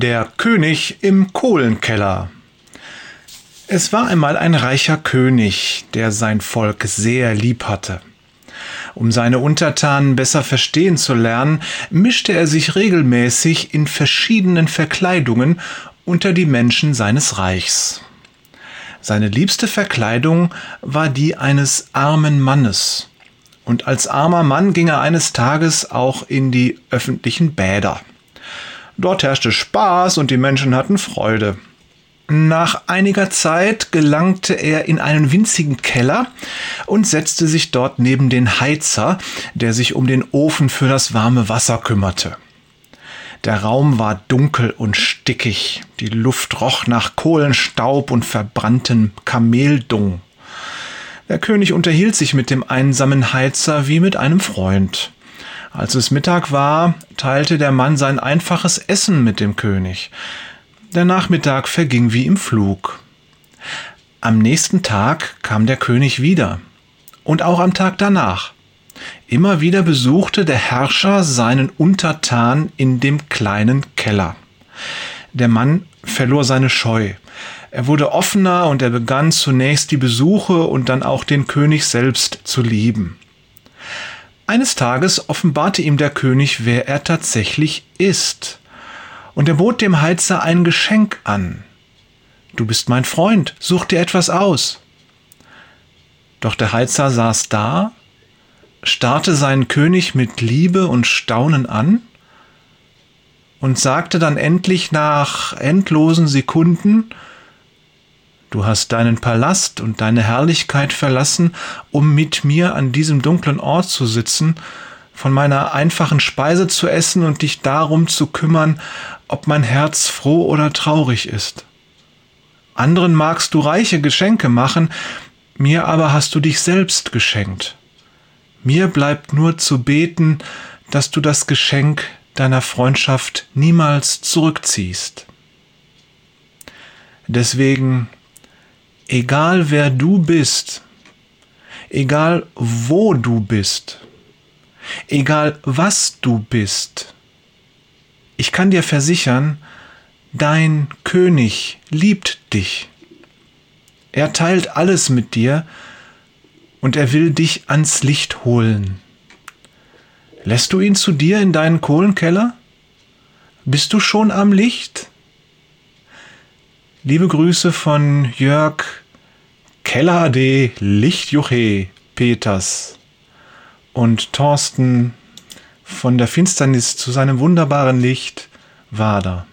Der König im Kohlenkeller. Es war einmal ein reicher König, der sein Volk sehr lieb hatte. Um seine Untertanen besser verstehen zu lernen, mischte er sich regelmäßig in verschiedenen Verkleidungen unter die Menschen seines Reichs. Seine liebste Verkleidung war die eines armen Mannes, und als armer Mann ging er eines Tages auch in die öffentlichen Bäder. Dort herrschte Spaß und die Menschen hatten Freude. Nach einiger Zeit gelangte er in einen winzigen Keller und setzte sich dort neben den Heizer, der sich um den Ofen für das warme Wasser kümmerte. Der Raum war dunkel und stickig, die Luft roch nach Kohlenstaub und verbranntem Kameldung. Der König unterhielt sich mit dem einsamen Heizer wie mit einem Freund. Als es Mittag war, teilte der Mann sein einfaches Essen mit dem König. Der Nachmittag verging wie im Flug. Am nächsten Tag kam der König wieder. Und auch am Tag danach. Immer wieder besuchte der Herrscher seinen Untertan in dem kleinen Keller. Der Mann verlor seine Scheu. Er wurde offener und er begann zunächst die Besuche und dann auch den König selbst zu lieben. Eines Tages offenbarte ihm der König, wer er tatsächlich ist. Und er bot dem Heizer ein Geschenk an. Du bist mein Freund, such dir etwas aus. Doch der Heizer saß da, starrte seinen König mit Liebe und Staunen an und sagte dann endlich nach endlosen Sekunden, Du hast deinen Palast und deine Herrlichkeit verlassen, um mit mir an diesem dunklen Ort zu sitzen, von meiner einfachen Speise zu essen und dich darum zu kümmern, ob mein Herz froh oder traurig ist. Anderen magst du reiche Geschenke machen, mir aber hast du dich selbst geschenkt. Mir bleibt nur zu beten, dass du das Geschenk deiner Freundschaft niemals zurückziehst. Deswegen egal wer du bist, egal wo du bist, egal was du bist, ich kann dir versichern, dein König liebt dich. Er teilt alles mit dir und er will dich ans Licht holen. Lässt du ihn zu dir in deinen Kohlenkeller? Bist du schon am Licht? Liebe Grüße von Jörg Keller de Lichtjuche Peters und Thorsten von der Finsternis zu seinem wunderbaren Licht Wader.